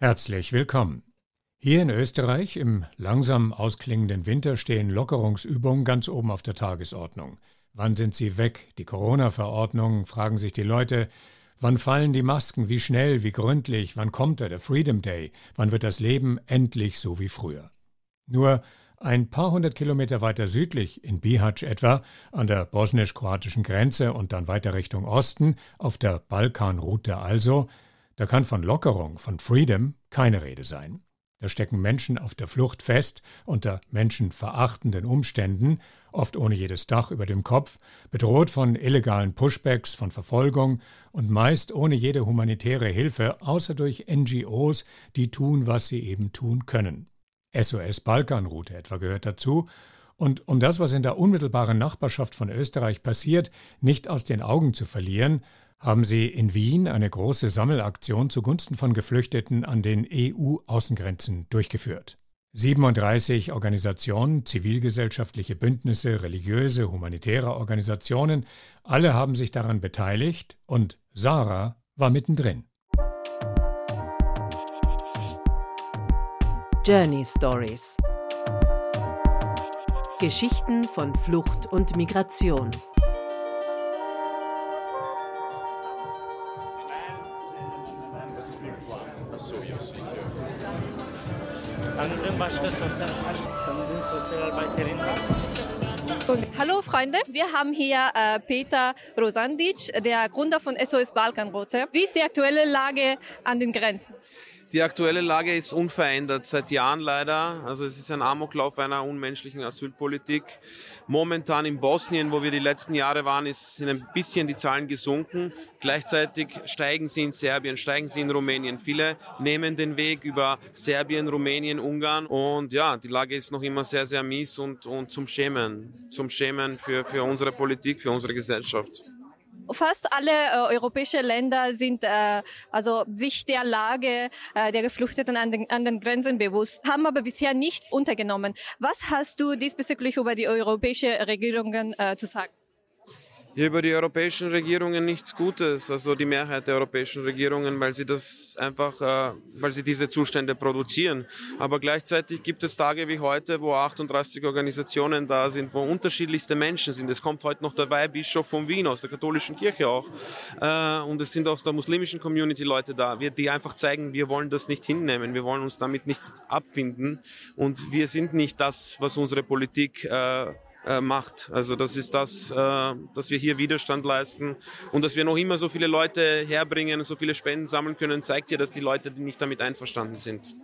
Herzlich willkommen. Hier in Österreich im langsam ausklingenden Winter stehen Lockerungsübungen ganz oben auf der Tagesordnung. Wann sind sie weg? Die Corona-Verordnung, fragen sich die Leute. Wann fallen die Masken? Wie schnell? Wie gründlich? Wann kommt er, der Freedom Day? Wann wird das Leben endlich so wie früher? Nur ein paar hundert Kilometer weiter südlich, in Bihać etwa, an der bosnisch-kroatischen Grenze und dann weiter Richtung Osten, auf der Balkanroute also, da kann von Lockerung, von Freedom keine Rede sein. Da stecken Menschen auf der Flucht fest, unter menschenverachtenden Umständen, oft ohne jedes Dach über dem Kopf, bedroht von illegalen Pushbacks, von Verfolgung und meist ohne jede humanitäre Hilfe, außer durch NGOs, die tun, was sie eben tun können. SOS Balkanroute etwa gehört dazu, und um das, was in der unmittelbaren Nachbarschaft von Österreich passiert, nicht aus den Augen zu verlieren, haben Sie in Wien eine große Sammelaktion zugunsten von Geflüchteten an den EU-Außengrenzen durchgeführt. 37 Organisationen, zivilgesellschaftliche Bündnisse, religiöse, humanitäre Organisationen, alle haben sich daran beteiligt und Sarah war mittendrin. Journey Stories Geschichten von Flucht und Migration. Hallo Freunde, wir haben hier äh, Peter Rosandic, der Gründer von SOS Balkanroute. Wie ist die aktuelle Lage an den Grenzen? Die aktuelle Lage ist unverändert seit Jahren leider. Also es ist ein Amoklauf einer unmenschlichen Asylpolitik. Momentan in Bosnien, wo wir die letzten Jahre waren, sind ein bisschen die Zahlen gesunken. Gleichzeitig steigen sie in Serbien, steigen sie in Rumänien. Viele nehmen den Weg über Serbien, Rumänien, Ungarn. Und ja, die Lage ist noch immer sehr, sehr mies und, und zum Schämen. Zum Schämen für, für unsere Politik, für unsere Gesellschaft. Fast alle äh, europäische Länder sind äh, also sich der Lage äh, der Geflüchteten an den, an den Grenzen bewusst, haben aber bisher nichts untergenommen. Was hast du diesbezüglich über die europäische Regierungen äh, zu sagen? Hier über die europäischen Regierungen nichts Gutes, also die Mehrheit der europäischen Regierungen, weil sie das einfach, äh, weil sie diese Zustände produzieren. Aber gleichzeitig gibt es Tage wie heute, wo 38 Organisationen da sind, wo unterschiedlichste Menschen sind. Es kommt heute noch dabei Bischof von Wien aus der katholischen Kirche auch. Äh, und es sind aus der muslimischen Community Leute da, die einfach zeigen, wir wollen das nicht hinnehmen, wir wollen uns damit nicht abfinden und wir sind nicht das, was unsere Politik äh, äh, macht. Also das ist das, äh, dass wir hier Widerstand leisten und dass wir noch immer so viele Leute herbringen, so viele Spenden sammeln können, zeigt ja, dass die Leute nicht damit einverstanden sind.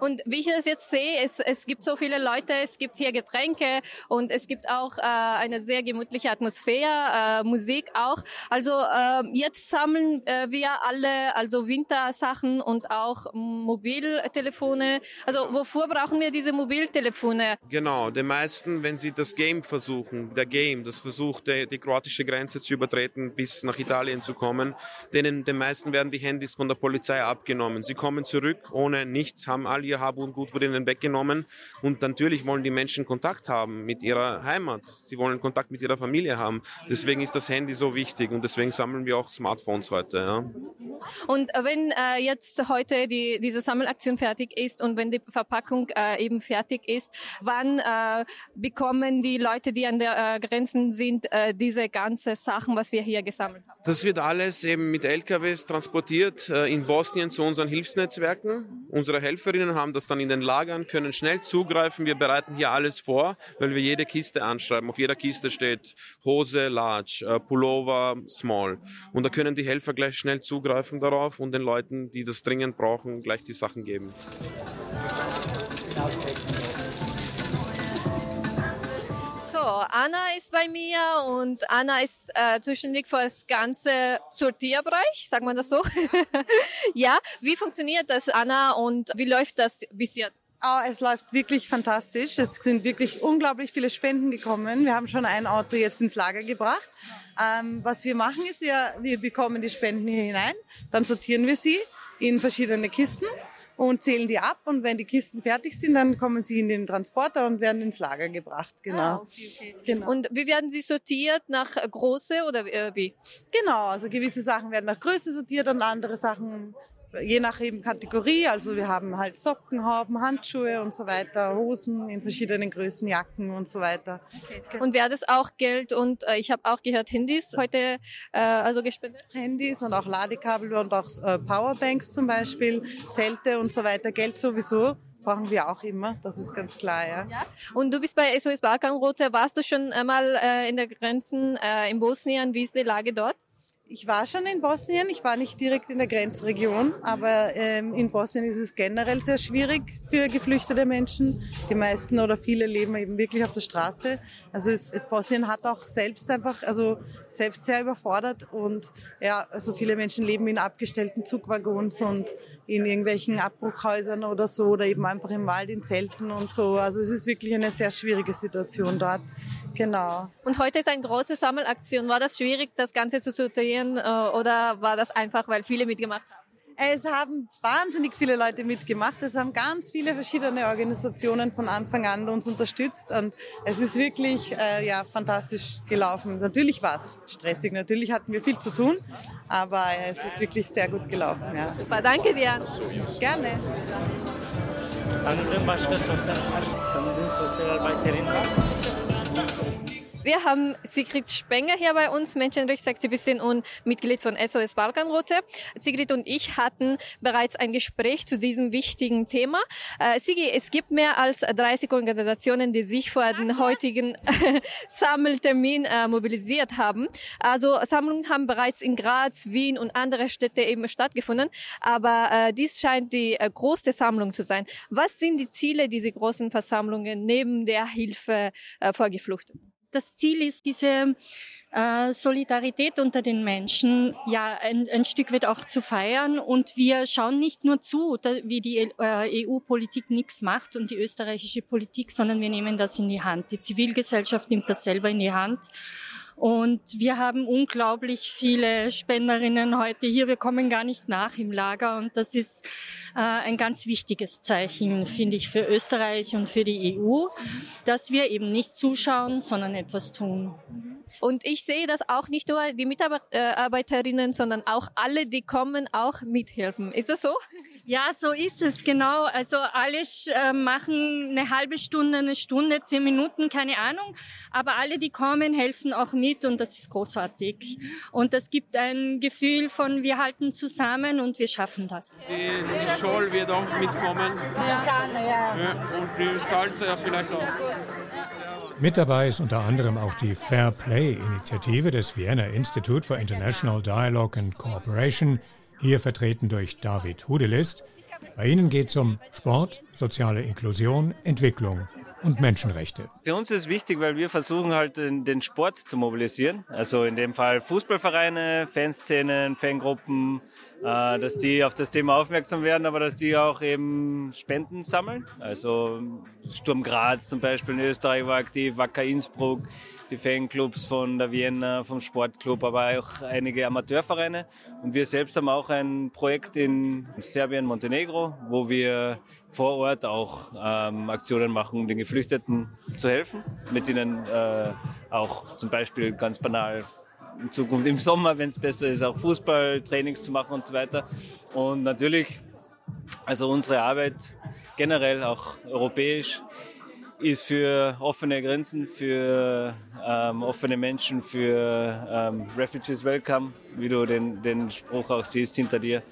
Und wie ich das jetzt sehe, es, es gibt so viele Leute, es gibt hier Getränke und es gibt auch äh, eine sehr gemütliche Atmosphäre, äh, Musik auch. Also äh, jetzt sammeln äh, wir alle also Wintersachen und auch Mobiltelefone. Also wofür brauchen wir diese Mobiltelefone? Genau, den meisten, wenn sie das Game versuchen, der Game, das versucht, die, die kroatische Grenze zu übertreten, bis nach Italien zu kommen, denen den meisten werden die Handys von der Polizei abgenommen. Sie kommen zurück ohne nichts, haben alle ihr Hab und Gut wurde ihnen weggenommen. Und natürlich wollen die Menschen Kontakt haben mit ihrer Heimat. Sie wollen Kontakt mit ihrer Familie haben. Deswegen ist das Handy so wichtig und deswegen sammeln wir auch Smartphones heute. Ja. Und wenn äh, jetzt heute die, diese Sammelaktion fertig ist und wenn die Verpackung äh, eben fertig ist, wann äh, bekommen die Leute, die an der äh, Grenzen sind, äh, diese ganze Sachen, was wir hier gesammelt haben? Das wird alles eben mit LKWs transportiert äh, in Bosnien zu unseren Hilfsnetzwerken. Unsere Helferinnen haben das dann in den Lagern, können schnell zugreifen. Wir bereiten hier alles vor, weil wir jede Kiste anschreiben. Auf jeder Kiste steht Hose, Large, äh, Pullover, Small. Und da können die Helfer gleich schnell zugreifen darauf und den Leuten, die das dringend brauchen, gleich die Sachen geben. So, Anna ist bei mir und Anna ist äh, zuständig für das ganze Sortierbereich, sagen wir das so. ja, wie funktioniert das, Anna, und wie läuft das bis jetzt? Oh, es läuft wirklich fantastisch. Es sind wirklich unglaublich viele Spenden gekommen. Wir haben schon ein Auto jetzt ins Lager gebracht. Ähm, was wir machen ist, wir, wir bekommen die Spenden hier hinein, dann sortieren wir sie in verschiedene Kisten und zählen die ab. Und wenn die Kisten fertig sind, dann kommen sie in den Transporter und werden ins Lager gebracht. Genau. Ah, okay, okay. genau. Und wie werden sie sortiert? Nach Größe oder äh, wie? Genau, also gewisse Sachen werden nach Größe sortiert und andere Sachen je nach eben Kategorie, also wir haben halt Socken, Hauben, Handschuhe und so weiter, Hosen in verschiedenen Größen, Jacken und so weiter. Okay. Und wäre das auch Geld und äh, ich habe auch gehört Handys heute äh, also gespendet? Handys und auch Ladekabel und auch äh, Powerbanks zum Beispiel, Zelte und so weiter, Geld sowieso brauchen wir auch immer, das ist ganz klar, ja. ja. Und du bist bei SOS Balkanroute, warst du schon einmal äh, in der Grenzen äh, in Bosnien, wie ist die Lage dort? Ich war schon in Bosnien, ich war nicht direkt in der Grenzregion, aber ähm, in Bosnien ist es generell sehr schwierig für geflüchtete Menschen. Die meisten oder viele leben eben wirklich auf der Straße. Also es, Bosnien hat auch selbst einfach, also selbst sehr überfordert und ja, also viele Menschen leben in abgestellten Zugwaggons und in irgendwelchen Abbruchhäusern oder so oder eben einfach im Wald in Zelten und so. Also es ist wirklich eine sehr schwierige Situation dort. Genau. Und heute ist eine große Sammelaktion. War das schwierig, das Ganze zu sortieren äh, oder war das einfach, weil viele mitgemacht haben? Es haben wahnsinnig viele Leute mitgemacht. Es haben ganz viele verschiedene Organisationen von Anfang an uns unterstützt und es ist wirklich äh, ja, fantastisch gelaufen. Natürlich war es stressig, natürlich hatten wir viel zu tun, aber es ist wirklich sehr gut gelaufen. Ja. Super, danke dir. Gerne. Andere Sozialarbeiterin wir haben Sigrid Spenger hier bei uns, Menschenrechtsaktivistin und Mitglied von SOS Balkanroute. Sigrid und ich hatten bereits ein Gespräch zu diesem wichtigen Thema. Äh, Sigi, es gibt mehr als 30 Organisationen, die sich vor den heutigen Sammeltermin äh, mobilisiert haben. Also Sammlungen haben bereits in Graz, Wien und andere Städte eben stattgefunden. Aber äh, dies scheint die äh, größte Sammlung zu sein. Was sind die Ziele dieser großen Versammlungen neben der Hilfe äh, vor Geflüchteten? Das Ziel ist, diese äh, Solidarität unter den Menschen ja ein, ein Stück weit auch zu feiern. Und wir schauen nicht nur zu, wie die äh, EU-Politik nichts macht und die österreichische Politik, sondern wir nehmen das in die Hand. Die Zivilgesellschaft nimmt das selber in die Hand. Und wir haben unglaublich viele Spenderinnen heute hier. Wir kommen gar nicht nach im Lager. Und das ist äh, ein ganz wichtiges Zeichen, finde ich, für Österreich und für die EU, dass wir eben nicht zuschauen, sondern etwas tun. Und ich sehe, dass auch nicht nur die Mitarbeiterinnen, sondern auch alle, die kommen, auch mithelfen. Ist das so? Ja, so ist es, genau. Also alle äh, machen eine halbe Stunde, eine Stunde, zehn Minuten, keine Ahnung. Aber alle, die kommen, helfen auch mit und das ist großartig. Und das gibt ein Gefühl von, wir halten zusammen und wir schaffen das. Die, die Scholl wird auch mitkommen. Ja. ja. Und die Salze ja vielleicht auch. Mit dabei ist unter anderem auch die Fair Play-Initiative des Vienna Institute for International Dialogue and Cooperation, hier vertreten durch David Hudelist. Bei Ihnen geht es um Sport, soziale Inklusion, Entwicklung und Menschenrechte. Für uns ist wichtig, weil wir versuchen halt den Sport zu mobilisieren. Also in dem Fall Fußballvereine, Fanszenen, Fangruppen, äh, dass die auf das Thema aufmerksam werden, aber dass die auch eben Spenden sammeln. Also Sturm Graz zum Beispiel in Österreich war aktiv, Wacker Innsbruck, die Fanclubs von der Vienna, vom Sportclub, aber auch einige Amateurvereine. Und wir selbst haben auch ein Projekt in Serbien, Montenegro, wo wir vor Ort auch ähm, Aktionen machen, den Geflüchteten zu helfen, mit ihnen äh, auch zum Beispiel ganz banal in Zukunft im Sommer, wenn es besser ist, auch Fußballtrainings zu machen und so weiter. Und natürlich, also unsere Arbeit generell auch europäisch ist für offene Grenzen, für ähm, offene Menschen, für ähm, Refugees Welcome, wie du den, den Spruch auch siehst hinter dir.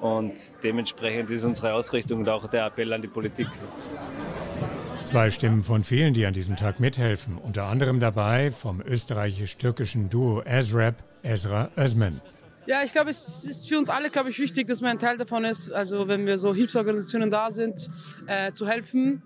Und dementsprechend ist unsere Ausrichtung und auch der Appell an die Politik. Zwei Stimmen von vielen, die an diesem Tag mithelfen. Unter anderem dabei vom österreichisch-türkischen Duo Ezrap, Ezra Özmen. Ja, ich glaube, es ist für uns alle, glaube ich, wichtig, dass man ein Teil davon ist. Also wenn wir so Hilfsorganisationen da sind, äh, zu helfen.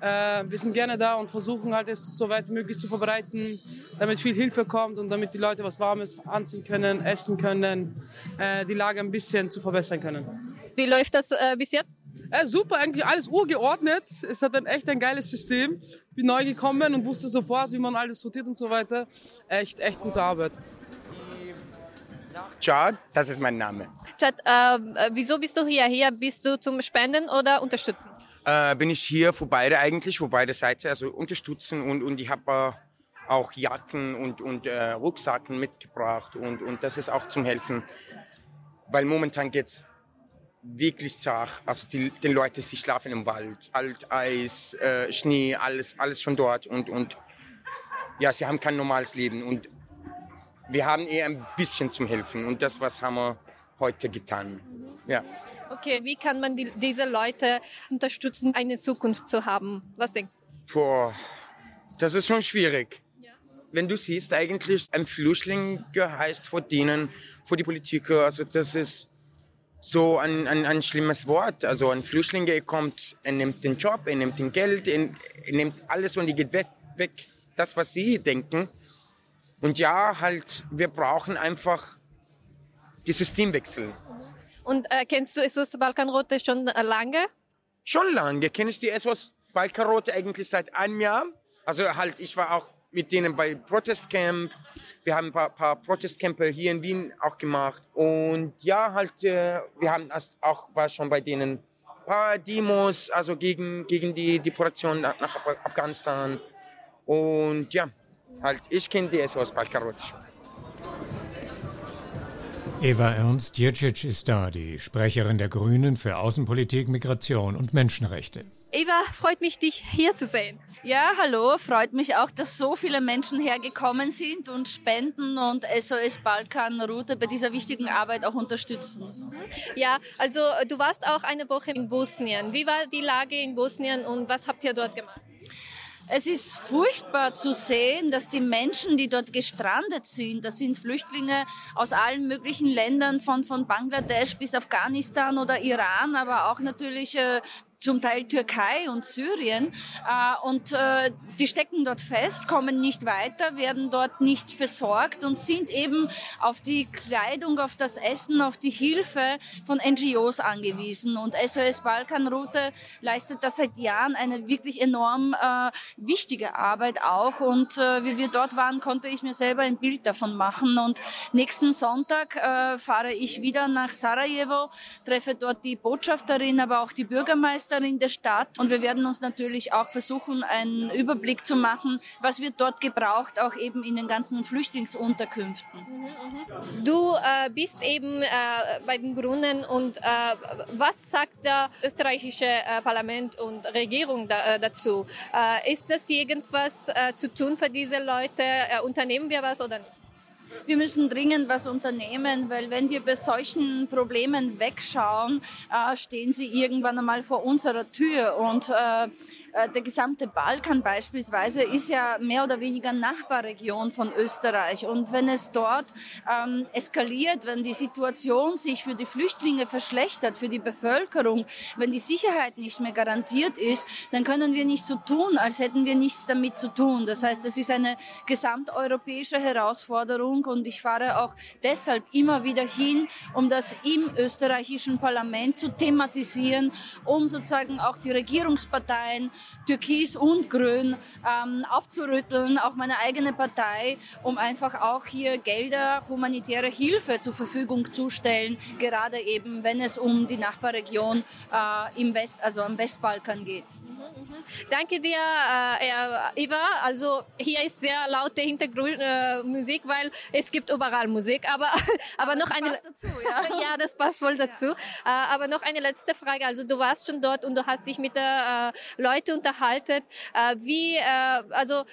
Äh, wir sind gerne da und versuchen halt es so weit wie möglich zu verbreiten, damit viel Hilfe kommt und damit die Leute was Warmes anziehen können, essen können, äh, die Lage ein bisschen zu verbessern können. Wie läuft das äh, bis jetzt? Äh, super, eigentlich alles urgeordnet. Es hat ein echt ein geiles System. Bin neu gekommen und wusste sofort, wie man alles sortiert und so weiter. Echt, echt gute Arbeit. Chad, das ist mein Name. Chad, äh, wieso bist du hier? Hier bist du zum Spenden oder unterstützen? Äh, bin ich hier für beide eigentlich, für beide Seiten, also unterstützen und, und ich habe äh, auch Jacken und, und äh, Rucksacken mitgebracht und, und das ist auch zum Helfen, weil momentan geht es wirklich zart. Also die, die Leute, sie schlafen im Wald, Alt, Eis, äh, Schnee, alles, alles schon dort und, und ja, sie haben kein normales Leben und wir haben eher ein bisschen zum Helfen und das, was haben wir heute getan. Ja. Okay, wie kann man die, diese Leute unterstützen, eine Zukunft zu haben? Was denkst du? Boah, das ist schon schwierig. Ja. Wenn du siehst, eigentlich ein Flüchtling heißt vor denen, vor die Politiker, also das ist so ein, ein, ein schlimmes Wort. Also ein Flüchtling kommt, er nimmt den Job, er nimmt den Geld, er, er nimmt alles und er geht weg, weg. Das, was sie denken. Und ja, halt, wir brauchen einfach die Systemwechsel. Und äh, kennst du SOS Balkanrote schon äh, lange? Schon lange. Kenne ich die SOS Balkanrote eigentlich seit einem Jahr. Also halt, ich war auch mit denen bei Protestcamp. Wir haben ein paar, paar Protestcamper hier in Wien auch gemacht. Und ja, halt, äh, wir haben auch, war schon bei denen ein paar Demos, also gegen, gegen die Deportation nach, nach Afghanistan. Und ja, halt, ich kenne die SOS Balkanrote schon. Eva Ernst Jircic ist da, die Sprecherin der Grünen für Außenpolitik, Migration und Menschenrechte. Eva, freut mich, dich hier zu sehen. Ja, hallo, freut mich auch, dass so viele Menschen hergekommen sind und spenden und SOS Balkan Route bei dieser wichtigen Arbeit auch unterstützen. Ja, also du warst auch eine Woche in Bosnien. Wie war die Lage in Bosnien und was habt ihr dort gemacht? Es ist furchtbar zu sehen, dass die Menschen, die dort gestrandet sind, das sind Flüchtlinge aus allen möglichen Ländern, von, von Bangladesch bis Afghanistan oder Iran, aber auch natürlich äh, zum Teil Türkei und Syrien. Äh, und äh, die stecken dort fest, kommen nicht weiter, werden dort nicht versorgt und sind eben auf die Kleidung, auf das Essen, auf die Hilfe von NGOs angewiesen. Und SOS Balkanroute leistet da seit Jahren eine wirklich enorm äh, wichtige Arbeit auch. Und äh, wie wir dort waren, konnte ich mir selber ein Bild davon machen. Und nächsten Sonntag äh, fahre ich wieder nach Sarajevo, treffe dort die Botschafterin, aber auch die Bürgermeisterin Ministerin der Stadt und wir werden uns natürlich auch versuchen, einen Überblick zu machen, was wird dort gebraucht, auch eben in den ganzen Flüchtlingsunterkünften. Du äh, bist eben äh, bei den Grünen und äh, was sagt der österreichische äh, Parlament und Regierung da, äh, dazu? Äh, ist das irgendwas zu tun für diese Leute? unternehmen wir was oder nicht? Wir müssen dringend was unternehmen, weil wenn wir bei solchen Problemen wegschauen, äh, stehen sie irgendwann einmal vor unserer Tür. Und äh, der gesamte Balkan beispielsweise ist ja mehr oder weniger Nachbarregion von Österreich. Und wenn es dort ähm, eskaliert, wenn die Situation sich für die Flüchtlinge verschlechtert, für die Bevölkerung, wenn die Sicherheit nicht mehr garantiert ist, dann können wir nicht so tun, als hätten wir nichts damit zu tun. Das heißt, es ist eine gesamteuropäische Herausforderung und ich fahre auch deshalb immer wieder hin, um das im österreichischen Parlament zu thematisieren, um sozusagen auch die Regierungsparteien Türkis und Grün ähm, aufzurütteln, auch meine eigene Partei, um einfach auch hier Gelder, humanitäre Hilfe zur Verfügung zu stellen, gerade eben, wenn es um die Nachbarregion äh, im West, also am Westbalkan geht. Mhm, mhm. Danke dir, äh, Eva. Also hier ist sehr laute Hintergrundmusik, äh, weil es gibt überall Musik. Aber, aber, aber noch eine. Dazu, ja. ja, das passt voll dazu. Ja. Äh, aber noch eine letzte Frage. Also du warst schon dort und du hast dich mit der äh, Leuten Leute unterhalten, äh, wie, äh, also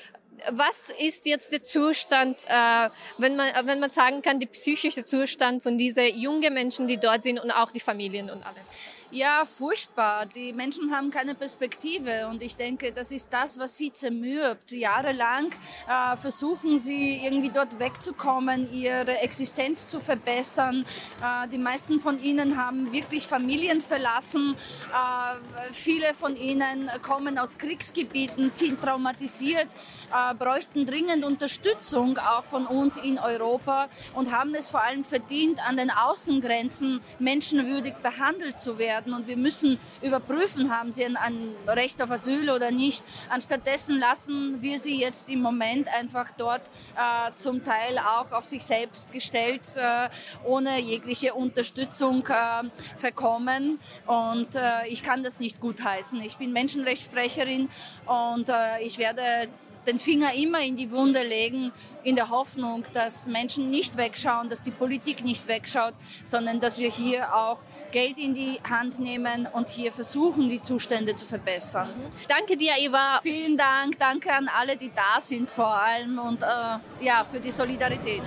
was ist jetzt der Zustand, äh, wenn, man, wenn man sagen kann, der psychische Zustand von diesen jungen Menschen, die dort sind und auch die Familien und alles? Ja, furchtbar. Die Menschen haben keine Perspektive und ich denke, das ist das, was sie zermürbt. Jahrelang äh, versuchen sie irgendwie dort wegzukommen, ihre Existenz zu verbessern. Äh, die meisten von ihnen haben wirklich Familien verlassen. Äh, viele von ihnen kommen aus Kriegsgebieten, sind traumatisiert, äh, bräuchten dringend Unterstützung auch von uns in Europa und haben es vor allem verdient, an den Außengrenzen menschenwürdig behandelt zu werden und wir müssen überprüfen, haben sie ein, ein Recht auf Asyl oder nicht. Anstattdessen lassen wir sie jetzt im Moment einfach dort äh, zum Teil auch auf sich selbst gestellt, äh, ohne jegliche Unterstützung äh, verkommen. Und äh, ich kann das nicht gutheißen. Ich bin Menschenrechtssprecherin und äh, ich werde den Finger immer in die Wunde legen, in der Hoffnung, dass Menschen nicht wegschauen, dass die Politik nicht wegschaut, sondern dass wir hier auch Geld in die Hand nehmen und hier versuchen, die Zustände zu verbessern. Danke dir, Eva. Vielen Dank. Danke an alle, die da sind vor allem und äh, ja, für die Solidarität.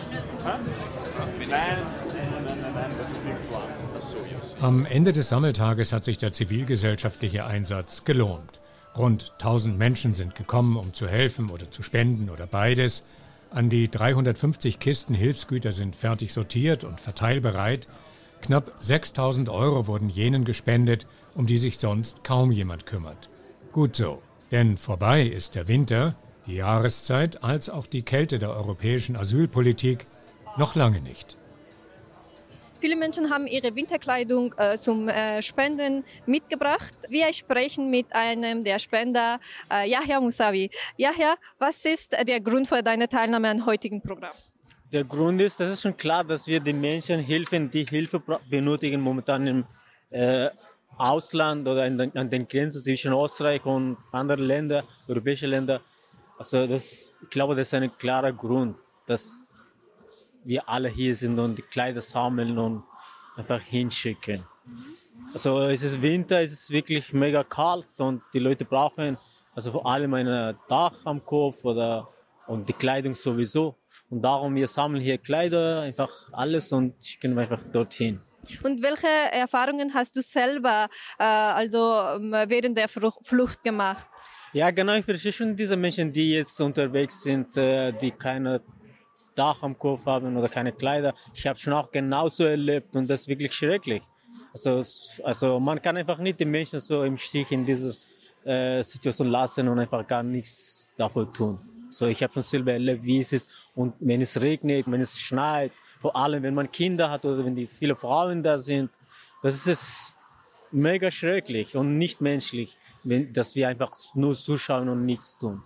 Am Ende des Sammeltages hat sich der zivilgesellschaftliche Einsatz gelohnt. Rund 1000 Menschen sind gekommen, um zu helfen oder zu spenden oder beides. An die 350 Kisten Hilfsgüter sind fertig sortiert und verteilbereit. Knapp 6000 Euro wurden jenen gespendet, um die sich sonst kaum jemand kümmert. Gut so, denn vorbei ist der Winter, die Jahreszeit als auch die Kälte der europäischen Asylpolitik noch lange nicht. Viele Menschen haben ihre Winterkleidung äh, zum äh, Spenden mitgebracht. Wir sprechen mit einem der Spender, äh, Yahya Musawi. Yahya, was ist der Grund für deine Teilnahme am heutigen Programm? Der Grund ist, das ist schon klar, dass wir den Menschen helfen, die Hilfe benötigen momentan im äh, Ausland oder den, an den Grenzen zwischen Österreich und anderen Ländern, europäischen Ländern. Also das, ich glaube, das ist ein klarer Grund, dass wir alle hier sind und die Kleider sammeln und einfach hinschicken. Also es ist Winter, es ist wirklich mega kalt und die Leute brauchen also vor allem ein Dach am Kopf oder und die Kleidung sowieso. Und darum wir sammeln hier Kleider, einfach alles und schicken einfach dorthin. Und welche Erfahrungen hast du selber äh, also ähm, während der Flucht gemacht? Ja, genau. Ich verstehe schon diese Menschen, die jetzt unterwegs sind, äh, die keine Dach am Kopf haben oder keine Kleider. Ich habe schon auch genauso erlebt und das ist wirklich schrecklich. Also, also man kann einfach nicht die Menschen so im Stich in dieser äh, Situation lassen und einfach gar nichts dafür tun. So, ich habe schon selber erlebt, wie es ist. Und wenn es regnet, wenn es schneit, vor allem wenn man Kinder hat oder wenn die viele Frauen da sind, das ist mega schrecklich und nicht menschlich, wenn, dass wir einfach nur zuschauen und nichts tun.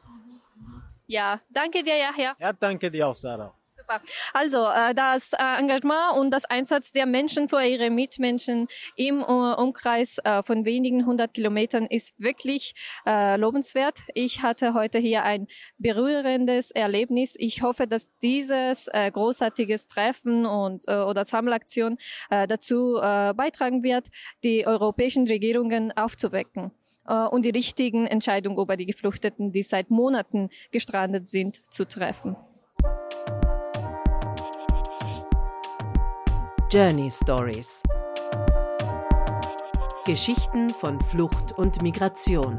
Ja, danke dir, Yahya. Ja, danke dir auch, Sarah. Super. Also äh, das äh, Engagement und das Einsatz der Menschen für ihre Mitmenschen im äh, Umkreis von wenigen hundert Kilometern ist wirklich lobenswert. Ich hatte heute hier ein berührendes Erlebnis. Ich hoffe, dass dieses großartiges Treffen und oder Sammelaktion dazu beitragen wird, die europäischen Regierungen aufzuwecken und die richtigen Entscheidungen über die Geflüchteten, die seit Monaten gestrandet sind, zu treffen. Journey Stories. Geschichten von Flucht und Migration.